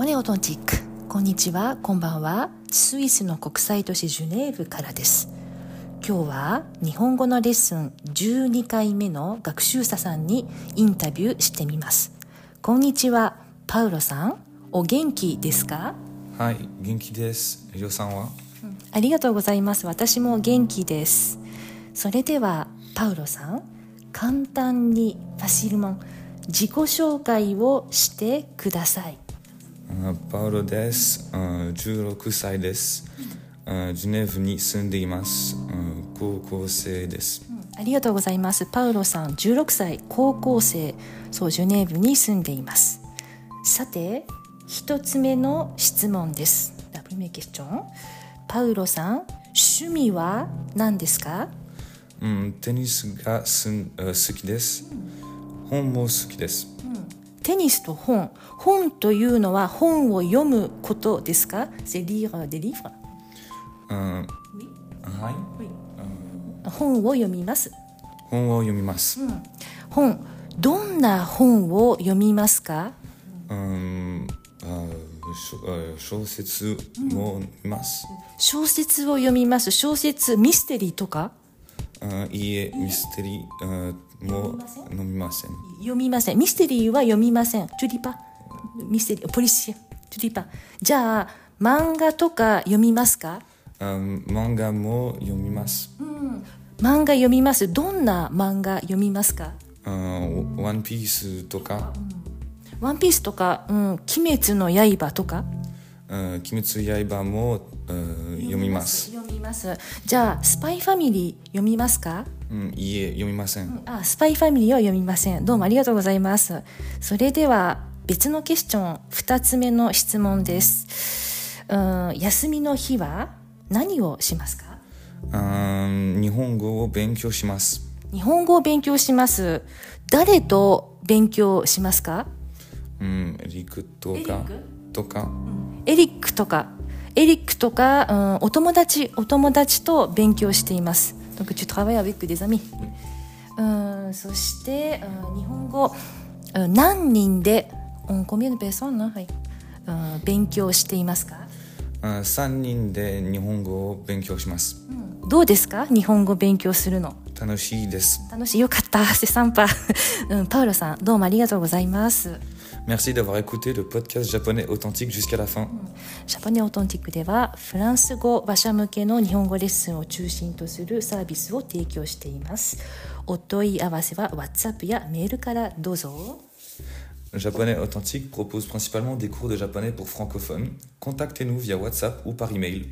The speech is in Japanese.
ポネオトンティックこんにちは。こんばんは。スイスの国際都市ジュネーブからです。今日は日本語のレッスン12回目の学習者さんにインタビューしてみます。こんにちは。パウロさん。お元気ですか？はい元気です。りょうさんは？ありがとうございます。私も元気です。それではパウロさん。簡単にファシルモン。自己紹介をしてください。あパウロです。あ16歳です。あジュネーブに住んでいます。あ高校生です。ありがとうございます。パウロさん16歳高校生。そうジュネーブに住んでいます。さて一つ目の質問です。La première question パウロさん趣味は何ですか？うんテニスがす好きです。本も好きですテニスと本。本というのは本を読むことですか？C'est lire des livres あはい。本を読みます。本を読みます。本どんな本を読みますか？うん。小説も見ます。小説を読みます。小説ミステリーとか？あいいえミステリーあも飲みません。読みません。ミステリーは読みません。チュリパ？ミステリー？ポリシアチュリパ？じゃあ漫画とか読みますか？あ漫画も読みます。漫画読みます。どんな漫画読みますか？あワンピースとか。ワンピースとか、うん、鬼滅の刃とか？あ鬼滅刃もあ読みます。読みます。じゃあスパイファミリー読みますか？うんいいえ読みません。あスパイファミリーは読みません。どうもありがとうございます。それでは別のクエスチョン2つ目の質問です。うん休みの日は何をしますか？あ日本語を勉強します。日本語を勉強します。誰と勉強しますか？うんエリックとかエリック？とか。エリックとかエリックとか、うん、お友達お友達と勉強しています。Donc tu travailles avec des amis. うんそして、うん、日本語、うん、何人で、うん、combien de personnes はい、うん、勉強していますか、あ3人で日本語を勉強します。うん、どうですか？日本語勉強するの。楽しいです。楽しい。よかった。セサンパ、うん、パウロさんどうもありがとうございます Merci d'avoir écouté le podcast japonais authentique jusqu'à la fin ジャパネオートンティックではフランス語話者向けの日本語レッスンを中心とするサービスを提供していますお問い合わせは WhatsApp やメールからどうぞ Japonais authentique propose principalement des cours de japonais pour francophones. Contactez-nous via WhatsApp ou par email.